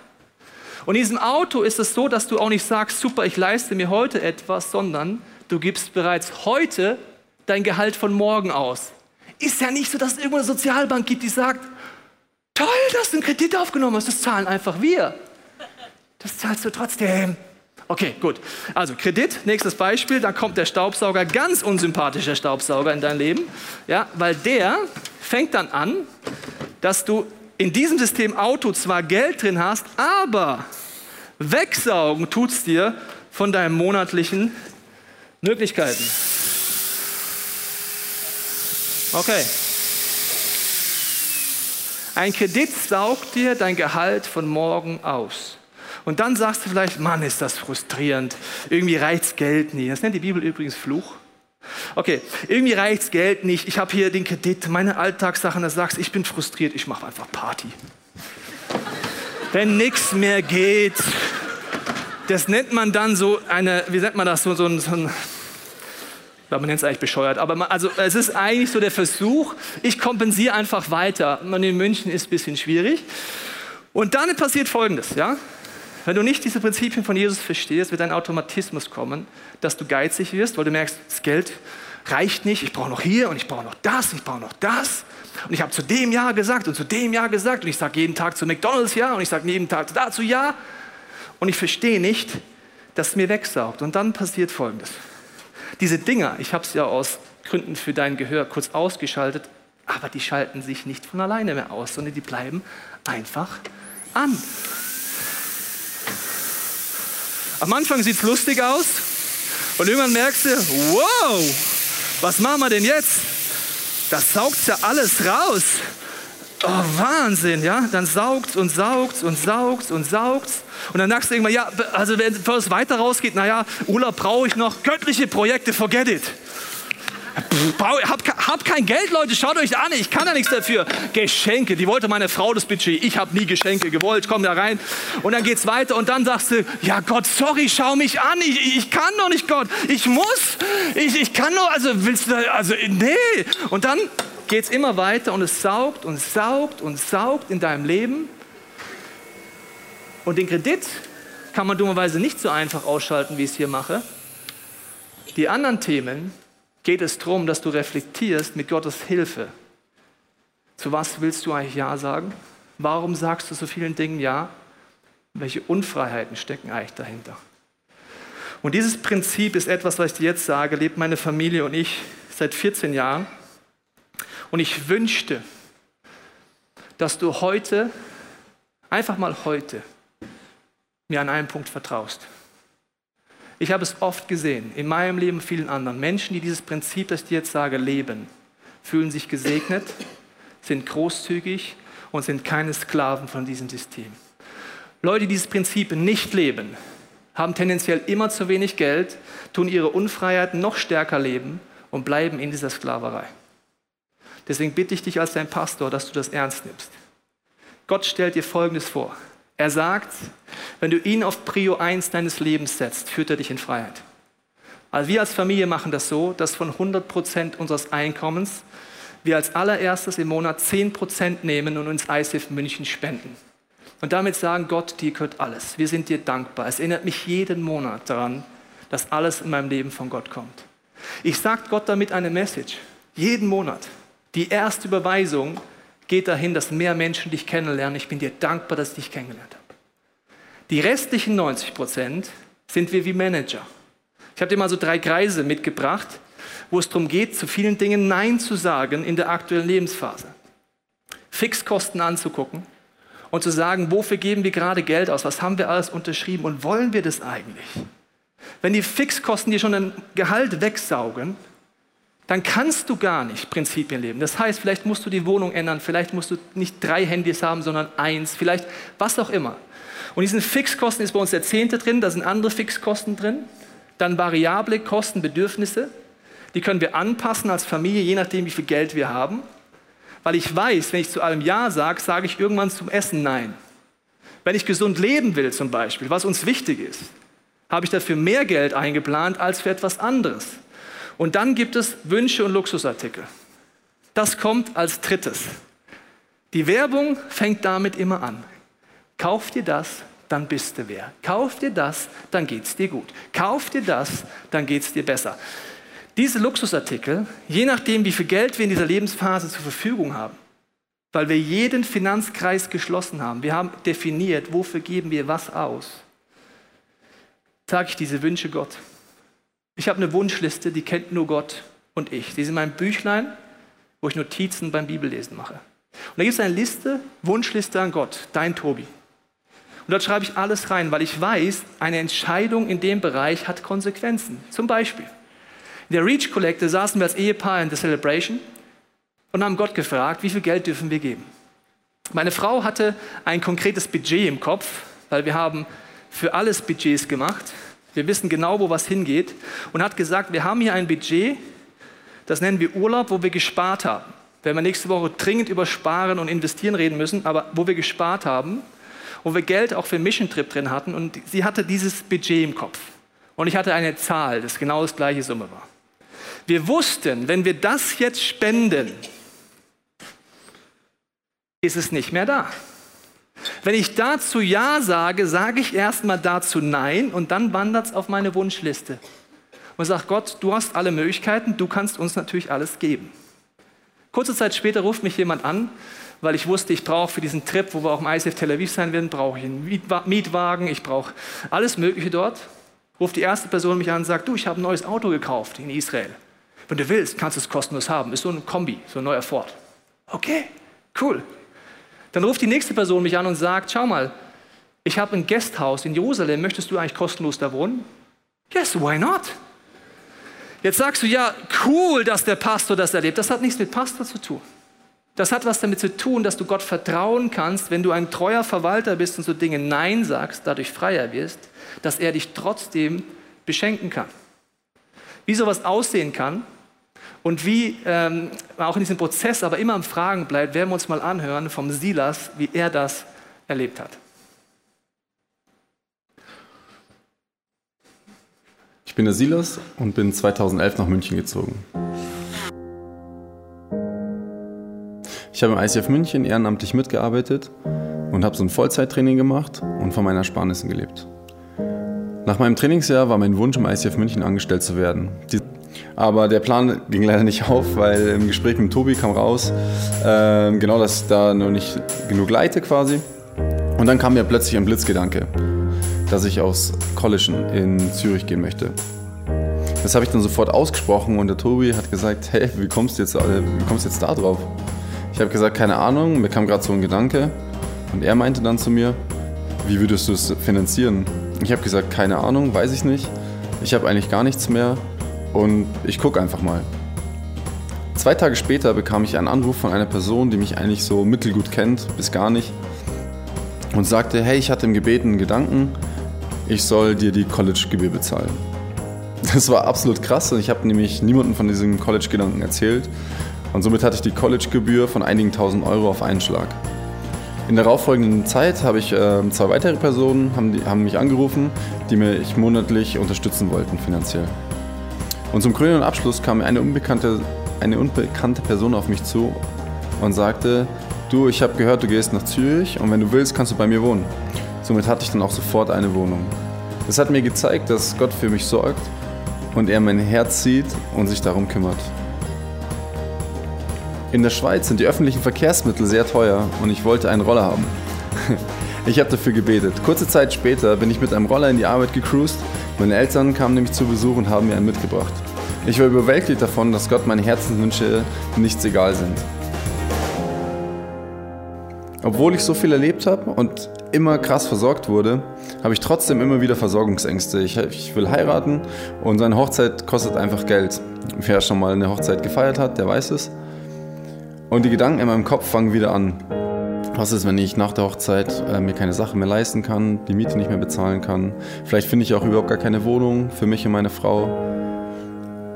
Und in diesem Auto ist es so, dass du auch nicht sagst, super, ich leiste mir heute etwas, sondern du gibst bereits heute dein Gehalt von morgen aus. Ist ja nicht so, dass es irgendwo eine Sozialbank gibt, die sagt, toll, dass du einen Kredit aufgenommen hast, das zahlen einfach wir. Das zahlst du trotzdem. Okay, gut. Also Kredit, nächstes Beispiel, da kommt der Staubsauger, ganz unsympathischer Staubsauger in dein Leben, ja, weil der fängt dann an, dass du in diesem System Auto zwar Geld drin hast, aber wegsaugen tut es dir von deinen monatlichen Möglichkeiten. Okay. Ein Kredit saugt dir dein Gehalt von morgen aus. Und dann sagst du vielleicht, Mann, ist das frustrierend. Irgendwie reicht Geld nie. Das nennt die Bibel übrigens Fluch. Okay, irgendwie reicht's Geld nicht. Ich habe hier den Kredit, meine Alltagssachen. Da sagst ich bin frustriert, ich mache einfach Party. Wenn nichts mehr geht, das nennt man dann so eine, wie nennt man das, so, so, ein, so ein man nennt es eigentlich bescheuert, aber man, also es ist eigentlich so der Versuch, ich kompensiere einfach weiter. Man in München ist ein bisschen schwierig. Und dann passiert Folgendes, ja. Wenn du nicht diese Prinzipien von Jesus verstehst, wird ein Automatismus kommen, dass du geizig wirst, weil du merkst, das Geld reicht nicht, ich brauche noch hier und ich brauche noch das, ich brauche noch das. Und ich habe zu dem Ja gesagt und zu dem Ja gesagt und ich sage jeden Tag zu McDonalds Ja und ich sage jeden Tag dazu Ja. Und ich verstehe nicht, dass es mir wegsaugt. Und dann passiert Folgendes. Diese Dinger, ich habe es ja aus Gründen für dein Gehör kurz ausgeschaltet, aber die schalten sich nicht von alleine mehr aus, sondern die bleiben einfach an. Am Anfang sieht es lustig aus und irgendwann merkst du, wow, was machen wir denn jetzt? Das saugt ja alles raus. Oh, Wahnsinn, ja? Dann saugt und saugt und saugt und saugt. Und dann sagst du irgendwann, ja, also wenn es weiter rausgeht, naja, Urlaub brauche ich noch, göttliche Projekte, forget it. Hab, hab kein Geld, Leute, schaut euch an, ich kann da nichts dafür. Geschenke, die wollte meine Frau das Budget. Ich habe nie Geschenke gewollt, komm da rein. Und dann geht's weiter und dann sagst du, ja Gott, sorry, schau mich an, ich, ich kann doch nicht, Gott, ich muss, ich, ich kann nur, also willst du, also nee. Und dann geht's immer weiter und es saugt und saugt und saugt in deinem Leben. Und den Kredit kann man dummerweise nicht so einfach ausschalten, wie ich es hier mache. Die anderen Themen, geht es darum, dass du reflektierst mit Gottes Hilfe. Zu was willst du eigentlich Ja sagen? Warum sagst du so vielen Dingen Ja? Welche Unfreiheiten stecken eigentlich dahinter? Und dieses Prinzip ist etwas, was ich dir jetzt sage, lebt meine Familie und ich seit 14 Jahren. Und ich wünschte, dass du heute, einfach mal heute, mir an einem Punkt vertraust. Ich habe es oft gesehen, in meinem Leben und vielen anderen. Menschen, die dieses Prinzip, das ich dir jetzt sage, leben, fühlen sich gesegnet, sind großzügig und sind keine Sklaven von diesem System. Leute, die dieses Prinzip nicht leben, haben tendenziell immer zu wenig Geld, tun ihre Unfreiheit noch stärker leben und bleiben in dieser Sklaverei. Deswegen bitte ich dich als dein Pastor, dass du das ernst nimmst. Gott stellt dir Folgendes vor. Er sagt, wenn du ihn auf Prio 1 deines Lebens setzt, führt er dich in Freiheit. Also wir als Familie machen das so, dass von 100 Prozent unseres Einkommens wir als allererstes im Monat 10 Prozent nehmen und uns ISIF München spenden. Und damit sagen, Gott, dir gehört alles. Wir sind dir dankbar. Es erinnert mich jeden Monat daran, dass alles in meinem Leben von Gott kommt. Ich sage Gott damit eine Message. Jeden Monat. Die erste Überweisung geht dahin, dass mehr Menschen dich kennenlernen. Ich bin dir dankbar, dass ich dich kennengelernt habe. Die restlichen 90 Prozent sind wir wie Manager. Ich habe dir mal so drei Kreise mitgebracht, wo es darum geht, zu vielen Dingen Nein zu sagen in der aktuellen Lebensphase. Fixkosten anzugucken und zu sagen, wofür geben wir gerade Geld aus, was haben wir alles unterschrieben und wollen wir das eigentlich? Wenn die Fixkosten dir schon ein Gehalt wegsaugen, dann kannst du gar nicht Prinzipien leben. Das heißt, vielleicht musst du die Wohnung ändern, vielleicht musst du nicht drei Handys haben, sondern eins, vielleicht was auch immer. Und diesen Fixkosten ist bei uns der Zehnte drin, da sind andere Fixkosten drin, dann variable Kosten, Bedürfnisse, die können wir anpassen als Familie, je nachdem, wie viel Geld wir haben. Weil ich weiß, wenn ich zu allem Ja sage, sage ich irgendwann zum Essen Nein. Wenn ich gesund leben will zum Beispiel, was uns wichtig ist, habe ich dafür mehr Geld eingeplant als für etwas anderes. Und dann gibt es Wünsche und Luxusartikel. Das kommt als drittes. Die Werbung fängt damit immer an. Kauf dir das, dann bist du wer. Kauf dir das, dann geht es dir gut. Kauf dir das, dann geht es dir besser. Diese Luxusartikel, je nachdem, wie viel Geld wir in dieser Lebensphase zur Verfügung haben, weil wir jeden Finanzkreis geschlossen haben, wir haben definiert, wofür geben wir was aus, sage ich diese Wünsche Gott. Ich habe eine Wunschliste, die kennt nur Gott und ich. Die ist in meinem Büchlein, wo ich Notizen beim Bibellesen mache. Und da gibt es eine Liste, Wunschliste an Gott, dein Tobi. Und dort schreibe ich alles rein, weil ich weiß, eine Entscheidung in dem Bereich hat Konsequenzen. Zum Beispiel, in der Reach Collecte saßen wir als Ehepaar in der Celebration und haben Gott gefragt, wie viel Geld dürfen wir geben. Meine Frau hatte ein konkretes Budget im Kopf, weil wir haben für alles Budgets gemacht. Wir wissen genau, wo was hingeht und hat gesagt, wir haben hier ein Budget, das nennen wir Urlaub, wo wir gespart haben. Wenn wir nächste Woche dringend über Sparen und Investieren reden müssen, aber wo wir gespart haben, wo wir Geld auch für einen Mission Trip drin hatten und sie hatte dieses Budget im Kopf. Und ich hatte eine Zahl, das genau das gleiche Summe war. Wir wussten, wenn wir das jetzt spenden, ist es nicht mehr da. Wenn ich dazu Ja sage, sage ich erstmal dazu Nein und dann wandert es auf meine Wunschliste. Und sage Gott, du hast alle Möglichkeiten, du kannst uns natürlich alles geben. Kurze Zeit später ruft mich jemand an, weil ich wusste, ich brauche für diesen Trip, wo wir auch im ICF Tel Aviv sein werden, brauche ich einen Mietwagen, ich brauche alles Mögliche dort. Ruft die erste Person mich an und sagt, du, ich habe ein neues Auto gekauft in Israel. Wenn du willst, kannst du es kostenlos haben. Ist so ein Kombi, so ein neuer Ford. Okay, cool. Dann ruft die nächste Person mich an und sagt, schau mal, ich habe ein Gasthaus in Jerusalem, möchtest du eigentlich kostenlos da wohnen? Yes, why not? Jetzt sagst du, ja, cool, dass der Pastor das erlebt. Das hat nichts mit Pastor zu tun. Das hat was damit zu tun, dass du Gott vertrauen kannst, wenn du ein treuer Verwalter bist und so Dinge Nein sagst, dadurch freier wirst, dass er dich trotzdem beschenken kann. Wie sowas aussehen kann, und wie ähm, auch in diesem Prozess aber immer am Fragen bleibt, werden wir uns mal anhören vom Silas, wie er das erlebt hat. Ich bin der Silas und bin 2011 nach München gezogen. Ich habe im ICF München ehrenamtlich mitgearbeitet und habe so ein Vollzeittraining gemacht und von meinen Ersparnissen gelebt. Nach meinem Trainingsjahr war mein Wunsch, im ICF München angestellt zu werden. Aber der Plan ging leider nicht auf, weil im Gespräch mit Tobi kam raus, äh, genau, dass ich da noch nicht genug leite quasi. Und dann kam mir plötzlich ein Blitzgedanke, dass ich aufs College in Zürich gehen möchte. Das habe ich dann sofort ausgesprochen und der Tobi hat gesagt, hey, wie kommst du jetzt, wie kommst du jetzt da drauf? Ich habe gesagt, keine Ahnung, mir kam gerade so ein Gedanke und er meinte dann zu mir, wie würdest du es finanzieren? Ich habe gesagt, keine Ahnung, weiß ich nicht. Ich habe eigentlich gar nichts mehr und ich gucke einfach mal. Zwei Tage später bekam ich einen Anruf von einer Person, die mich eigentlich so mittelgut kennt, bis gar nicht, und sagte, hey, ich hatte im Gebet einen Gedanken, ich soll dir die College-Gebühr bezahlen. (laughs) Das war absolut krass und ich habe nämlich niemandem von diesem College-Gedanken erzählt und somit hatte ich die College-Gebühr von einigen tausend Euro auf einen Schlag. In der darauffolgenden Zeit habe ich äh, zwei weitere Personen haben, die, haben mich angerufen, die mich monatlich unterstützen wollten finanziell. Und zum krönenden Abschluss kam eine unbekannte, eine unbekannte Person auf mich zu und sagte, du, ich habe gehört, du gehst nach Zürich und wenn du willst, kannst du bei mir wohnen. Somit hatte ich dann auch sofort eine Wohnung. Das hat mir gezeigt, dass Gott für mich sorgt und er mein Herz sieht und sich darum kümmert. In der Schweiz sind die öffentlichen Verkehrsmittel sehr teuer und ich wollte einen Roller haben. (laughs) Ich habe dafür gebetet. Kurze Zeit später bin ich mit einem Roller in die Arbeit gecruised. Meine Eltern kamen nämlich zu Besuch und haben mir einen mitgebracht. Ich war überwältigt davon, dass Gott meine Herzenswünsche nichts egal sind. Obwohl ich so viel erlebt habe und immer krass versorgt wurde, habe ich trotzdem immer wieder Versorgungsängste. Ich, ich, will heiraten und seine Hochzeit kostet einfach Geld. Wer schon mal eine Hochzeit gefeiert hat, der weiß es. Und die Gedanken in meinem Kopf fangen wieder an. Was ist, wenn ich nach der Hochzeit äh, mir keine Sachen mehr leisten kann, die Miete nicht mehr bezahlen kann? Vielleicht finde ich auch überhaupt gar keine Wohnung für mich und meine Frau.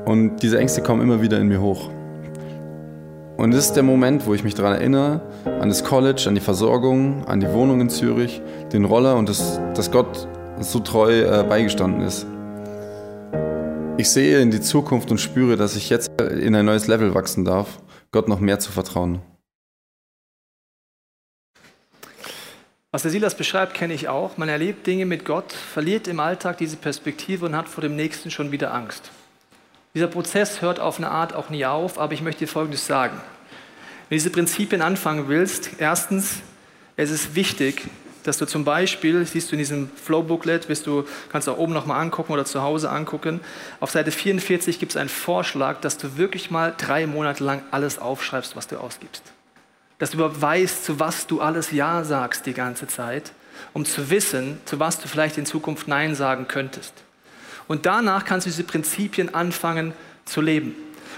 Und diese Ängste kommen immer wieder in mir hoch. Und es ist der Moment, wo ich mich daran erinnere, an das College, an die Versorgung, an die Wohnung in Zürich, den Roller und das, dass Gott so treu äh, beigestanden ist. Ich sehe in die Zukunft und spüre, dass ich jetzt in ein neues Level wachsen darf, Gott noch mehr zu vertrauen. Was der Silas beschreibt, kenne ich auch. Man erlebt Dinge mit Gott, verliert im Alltag diese Perspektive und hat vor dem Nächsten schon wieder Angst. Dieser Prozess hört auf eine Art auch nie auf, aber ich möchte dir Folgendes sagen. Wenn du diese Prinzipien anfangen willst, erstens, es ist wichtig, dass du zum Beispiel, siehst du in diesem Flow-Booklet, du, kannst du auch oben nochmal angucken oder zu Hause angucken, auf Seite 44 gibt es einen Vorschlag, dass du wirklich mal drei Monate lang alles aufschreibst, was du ausgibst. Dass du überhaupt weißt, zu was du alles Ja sagst die ganze Zeit, um zu wissen, zu was du vielleicht in Zukunft Nein sagen könntest. Und danach kannst du diese Prinzipien anfangen zu leben.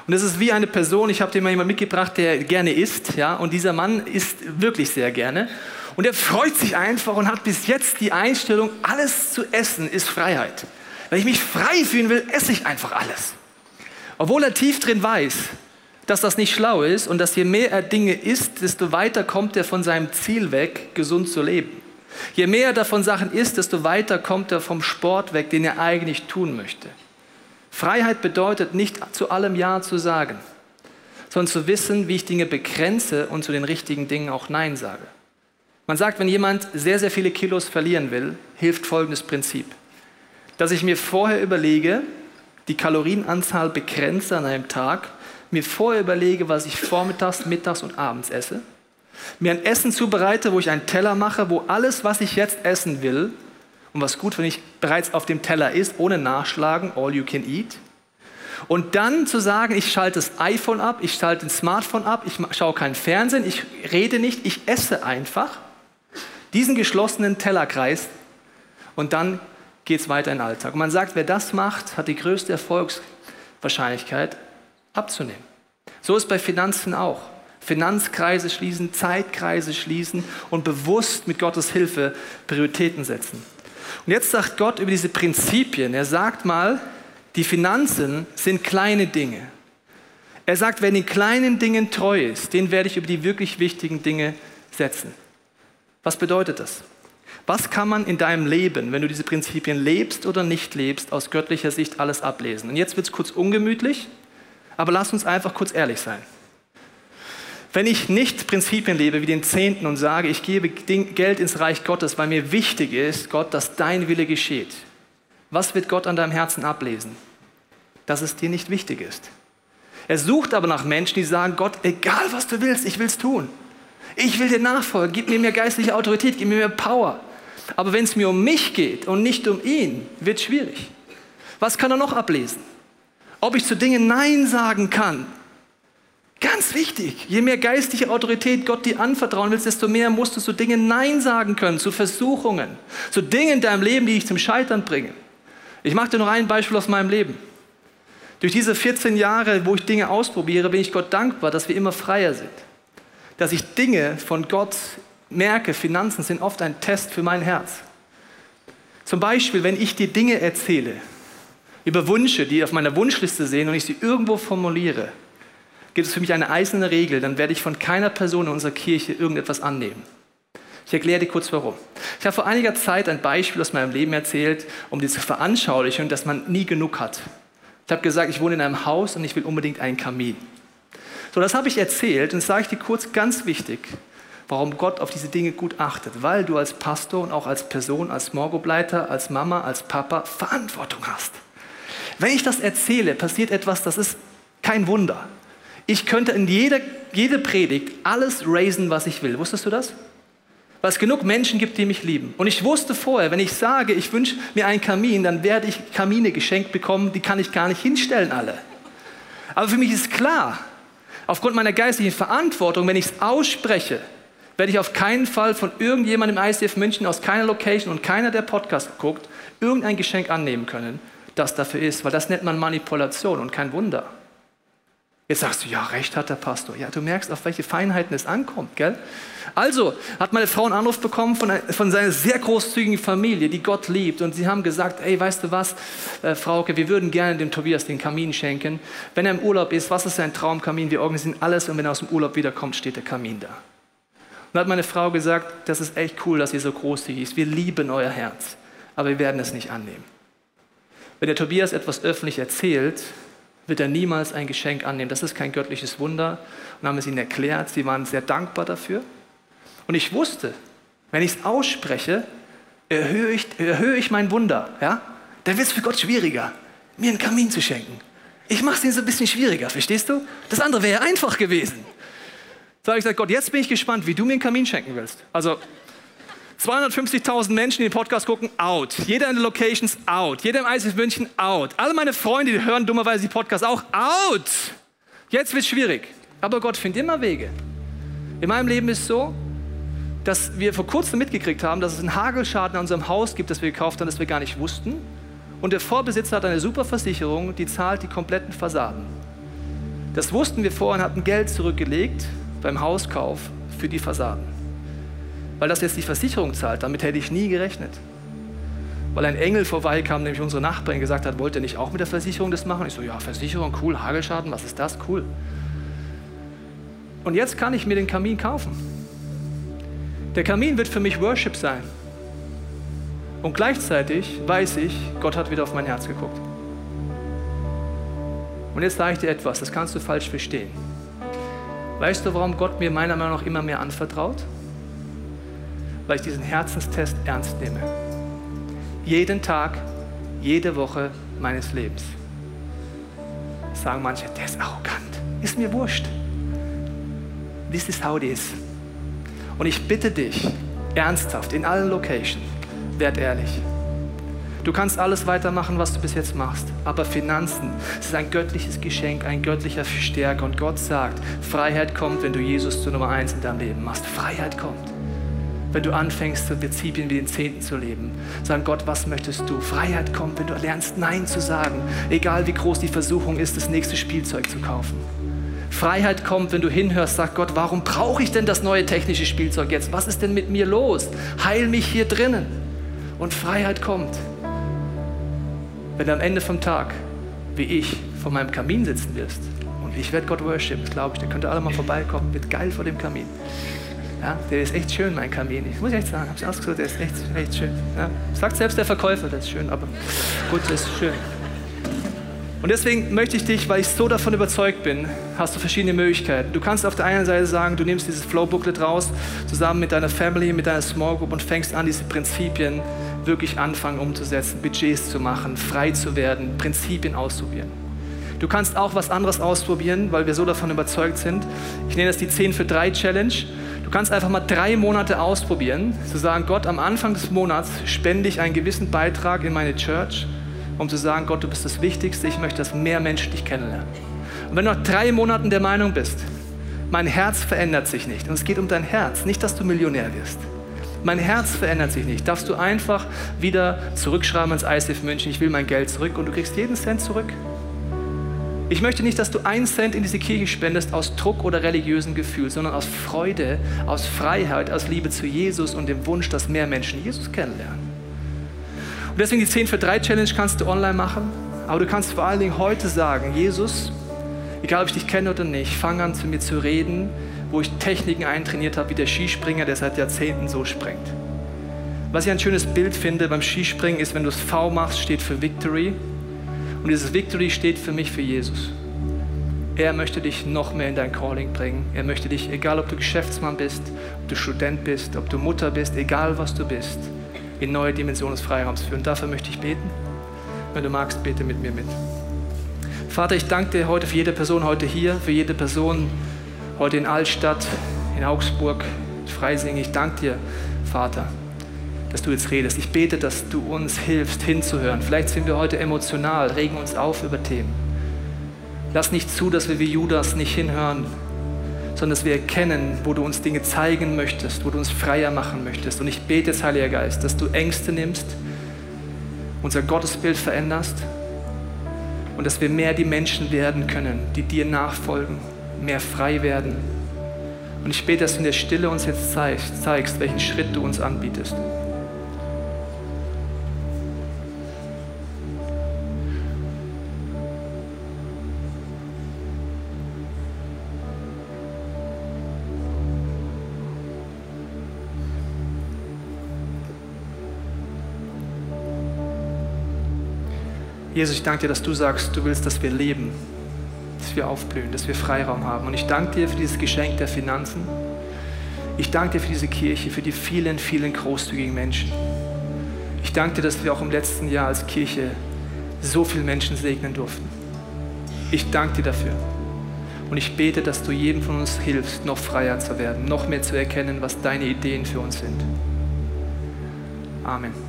Und das ist wie eine Person, ich habe dir mal jemanden mitgebracht, der gerne isst, ja, und dieser Mann isst wirklich sehr gerne. Und er freut sich einfach und hat bis jetzt die Einstellung, alles zu essen ist Freiheit. Wenn ich mich frei fühlen will, esse ich einfach alles. Obwohl er tief drin weiß, dass das nicht schlau ist und dass je mehr er Dinge isst, desto weiter kommt er von seinem Ziel weg, gesund zu leben. Je mehr er davon Sachen isst, desto weiter kommt er vom Sport weg, den er eigentlich tun möchte. Freiheit bedeutet nicht zu allem Ja zu sagen, sondern zu wissen, wie ich Dinge begrenze und zu den richtigen Dingen auch Nein sage. Man sagt, wenn jemand sehr, sehr viele Kilos verlieren will, hilft folgendes Prinzip. Dass ich mir vorher überlege, die Kalorienanzahl begrenze an einem Tag, mir vorher überlege, was ich vormittags, mittags und abends esse mir ein Essen zubereite, wo ich einen Teller mache, wo alles, was ich jetzt essen will, und was gut, wenn ich bereits auf dem Teller ist, ohne Nachschlagen, all you can eat. Und dann zu sagen, ich schalte das iPhone ab, ich schalte das Smartphone ab, ich schaue keinen Fernsehen, ich rede nicht, ich esse einfach diesen geschlossenen Tellerkreis und dann geht es weiter in den Alltag. Und man sagt, wer das macht, hat die größte Erfolgswahrscheinlichkeit abzunehmen. So ist bei Finanzen auch. Finanzkreise schließen, Zeitkreise schließen und bewusst mit Gottes Hilfe Prioritäten setzen. Und jetzt sagt Gott über diese Prinzipien, er sagt mal, die Finanzen sind kleine Dinge. Er sagt, wer den kleinen Dingen treu ist, den werde ich über die wirklich wichtigen Dinge setzen. Was bedeutet das? Was kann man in deinem Leben, wenn du diese Prinzipien lebst oder nicht lebst, aus göttlicher Sicht alles ablesen? Und jetzt wird es kurz ungemütlich, aber lass uns einfach kurz ehrlich sein. Wenn ich nicht Prinzipien lebe wie den Zehnten und sage, ich gebe Geld ins Reich Gottes, weil mir wichtig ist, Gott, dass dein Wille geschieht, was wird Gott an deinem Herzen ablesen? dass es dir nicht wichtig ist. Er sucht aber nach Menschen, die sagen, Gott, egal was du willst, ich will es tun. Ich will dir nachfolgen, gib mir mehr geistliche Autorität, gib mir mehr Power. Aber wenn es mir um mich geht und nicht um ihn, wird es schwierig. Was kann er noch ablesen? Ob ich zu Dingen Nein sagen kann. Ganz wichtig. Je mehr geistliche Autorität Gott dir anvertrauen willst, desto mehr musst du zu Dingen Nein sagen können, zu Versuchungen, zu Dingen in deinem Leben, die dich zum Scheitern bringen. Ich mache dir noch ein Beispiel aus meinem Leben. Durch diese 14 Jahre, wo ich Dinge ausprobiere, bin ich Gott dankbar, dass wir immer freier sind. Dass ich Dinge von Gott merke, Finanzen sind oft ein Test für mein Herz. Zum Beispiel, wenn ich dir Dinge erzähle, über Wünsche, die auf meiner Wunschliste sehen und ich sie irgendwo formuliere, gibt es für mich eine eiserne Regel, dann werde ich von keiner Person in unserer Kirche irgendetwas annehmen. Ich erkläre dir kurz warum. Ich habe vor einiger Zeit ein Beispiel aus meinem Leben erzählt, um diese Veranschaulichung, dass man nie genug hat. Ich habe gesagt, ich wohne in einem Haus und ich will unbedingt einen Kamin. So, das habe ich erzählt und sage ich dir kurz ganz wichtig, warum Gott auf diese Dinge gut achtet. Weil du als Pastor und auch als Person, als Morgobleiter, als Mama, als Papa Verantwortung hast. Wenn ich das erzähle, passiert etwas, das ist kein Wunder. Ich könnte in jeder, jede Predigt alles raisen, was ich will. Wusstest du das? Weil es genug Menschen gibt, die mich lieben. Und ich wusste vorher, wenn ich sage, ich wünsche mir einen Kamin, dann werde ich Kamine geschenkt bekommen, die kann ich gar nicht hinstellen alle. Aber für mich ist klar, aufgrund meiner geistlichen Verantwortung, wenn ich es ausspreche, werde ich auf keinen Fall von irgendjemandem im ICF München aus keiner Location und keiner, der Podcast guckt, irgendein Geschenk annehmen können, das dafür ist, weil das nennt man Manipulation und kein Wunder. Jetzt sagst du, ja, recht hat der Pastor. Ja, du merkst, auf welche Feinheiten es ankommt, gell? Also hat meine Frau einen Anruf bekommen von, einer, von seiner sehr großzügigen Familie, die Gott liebt. Und sie haben gesagt, ey, weißt du was, äh, Frauke, wir würden gerne dem Tobias den Kamin schenken. Wenn er im Urlaub ist, was ist sein Traumkamin? Wir organisieren alles und wenn er aus dem Urlaub wiederkommt, steht der Kamin da. Und hat meine Frau gesagt, das ist echt cool, dass ihr so großzügig ist. Wir lieben euer Herz, aber wir werden es nicht annehmen. Wenn der Tobias etwas öffentlich erzählt, wird er niemals ein Geschenk annehmen. Das ist kein göttliches Wunder. Und haben es ihnen erklärt. Sie waren sehr dankbar dafür. Und ich wusste, wenn ich es ausspreche, erhöhe ich, erhöhe ich mein Wunder. Ja? Dann wird es für Gott schwieriger, mir einen Kamin zu schenken. Ich mache es ihnen so ein bisschen schwieriger, verstehst du? Das andere wäre einfach gewesen. So habe ich gesagt, Gott, jetzt bin ich gespannt, wie du mir einen Kamin schenken willst. Also 250.000 Menschen, die den Podcast gucken, out. Jeder in den Locations, out. Jeder im ICF München, out. Alle meine Freunde, die hören dummerweise die Podcasts auch, out. Jetzt wird es schwierig. Aber Gott findet immer Wege. In meinem Leben ist so, dass wir vor kurzem mitgekriegt haben, dass es einen Hagelschaden an unserem Haus gibt, das wir gekauft haben, das wir gar nicht wussten. Und der Vorbesitzer hat eine super Versicherung, die zahlt die kompletten Fassaden. Das wussten wir vorher und hatten Geld zurückgelegt beim Hauskauf für die Fassaden weil das jetzt die Versicherung zahlt. Damit hätte ich nie gerechnet. Weil ein Engel vorbeikam, nämlich unsere Nachbarin, gesagt hat, wollt ihr nicht auch mit der Versicherung das machen? Ich so, ja, Versicherung, cool, Hagelschaden, was ist das? Cool. Und jetzt kann ich mir den Kamin kaufen. Der Kamin wird für mich Worship sein. Und gleichzeitig weiß ich, Gott hat wieder auf mein Herz geguckt. Und jetzt sage ich dir etwas, das kannst du falsch verstehen. Weißt du, warum Gott mir meiner Meinung nach immer mehr anvertraut? Weil ich diesen Herzenstest ernst nehme. Jeden Tag, jede Woche meines Lebens. Sagen manche, der ist arrogant. Ist mir wurscht. This is how it is. Und ich bitte dich, ernsthaft, in allen Locations, werd ehrlich. Du kannst alles weitermachen, was du bis jetzt machst. Aber Finanzen, es ist ein göttliches Geschenk, ein göttlicher Stärke. Und Gott sagt, Freiheit kommt, wenn du Jesus zu Nummer eins in deinem Leben machst. Freiheit kommt wenn du anfängst, so Prinzipien wie den Zehnten zu leben. Sagen, Gott, was möchtest du? Freiheit kommt, wenn du lernst, Nein zu sagen, egal wie groß die Versuchung ist, das nächste Spielzeug zu kaufen. Freiheit kommt, wenn du hinhörst, sag Gott, warum brauche ich denn das neue technische Spielzeug jetzt? Was ist denn mit mir los? Heil mich hier drinnen. Und Freiheit kommt, wenn du am Ende vom Tag, wie ich, vor meinem Kamin sitzen wirst. Und ich werde Gott worshipen, glaube ich. Der könnte alle mal vorbeikommen, wird geil vor dem Kamin. Ja, der ist echt schön, mein Kamin. Ich muss echt sagen, habe ich ausgesucht, der ist echt, echt schön. Ja, sagt selbst der Verkäufer, das ist schön, aber gut, das ist schön. Und deswegen möchte ich dich, weil ich so davon überzeugt bin, hast du verschiedene Möglichkeiten. Du kannst auf der einen Seite sagen, du nimmst dieses Flow-Booklet raus, zusammen mit deiner Family, mit deiner Small Group und fängst an, diese Prinzipien wirklich anfangen umzusetzen, Budgets zu machen, frei zu werden, Prinzipien auszuprobieren. Du kannst auch was anderes ausprobieren, weil wir so davon überzeugt sind. Ich nenne das die 10 für 3 Challenge. Du kannst einfach mal drei Monate ausprobieren, zu sagen, Gott, am Anfang des Monats spende ich einen gewissen Beitrag in meine Church, um zu sagen, Gott, du bist das Wichtigste, ich möchte, dass mehr Menschen dich kennenlernen. Und wenn du nach drei Monaten der Meinung bist, mein Herz verändert sich nicht, und es geht um dein Herz, nicht, dass du Millionär wirst, mein Herz verändert sich nicht. Darfst du einfach wieder zurückschreiben ins ICF München, ich will mein Geld zurück und du kriegst jeden Cent zurück. Ich möchte nicht, dass du einen Cent in diese Kirche spendest aus Druck oder religiösen Gefühl, sondern aus Freude, aus Freiheit, aus Liebe zu Jesus und dem Wunsch, dass mehr Menschen Jesus kennenlernen. Und deswegen die 10 für 3 Challenge kannst du online machen, aber du kannst vor allen Dingen heute sagen, Jesus, egal ob ich dich kenne oder nicht, fang an zu mir zu reden, wo ich Techniken eintrainiert habe, wie der Skispringer, der seit Jahrzehnten so springt. Was ich ein schönes Bild finde beim Skispringen ist, wenn du das V machst, steht für Victory. Und dieses Victory steht für mich für Jesus. Er möchte dich noch mehr in dein Calling bringen. Er möchte dich, egal ob du Geschäftsmann bist, ob du Student bist, ob du Mutter bist, egal was du bist, in neue Dimensionen des Freiraums führen. Dafür möchte ich beten. Wenn du magst, bete mit mir mit. Vater, ich danke dir heute für jede Person heute hier, für jede Person, heute in Altstadt, in Augsburg, in Freising. Ich danke dir, Vater, dass du jetzt redest. Ich bete, dass du uns hilfst, hinzuhören. Vielleicht sind wir heute emotional, regen uns auf über Themen. Lass nicht zu, dass wir wie Judas nicht hinhören, sondern dass wir erkennen, wo du uns Dinge zeigen möchtest, wo du uns freier machen möchtest. Und ich bete jetzt, Heiliger Geist, dass du Ängste nimmst, unser Gottesbild veränderst und dass wir mehr die Menschen werden können, die dir nachfolgen mehr frei werden. Und ich bete, dass du in der Stille uns jetzt zeigst, zeigst welchen Schritt du uns anbietest. Jesus, ich danke dir, dass du sagst, du willst, dass wir leben dass wir aufblühen, dass wir Freiraum haben. Und ich danke dir für dieses Geschenk der Finanzen. Ich danke dir für diese Kirche, für die vielen, vielen großzügigen Menschen. Ich danke dir, dass wir auch im letzten Jahr als Kirche so viele Menschen segnen durften. Ich danke dir dafür. Und ich bete, dass du jedem von uns hilfst, noch freier zu werden, noch mehr zu erkennen, was deine Ideen für uns sind. Amen.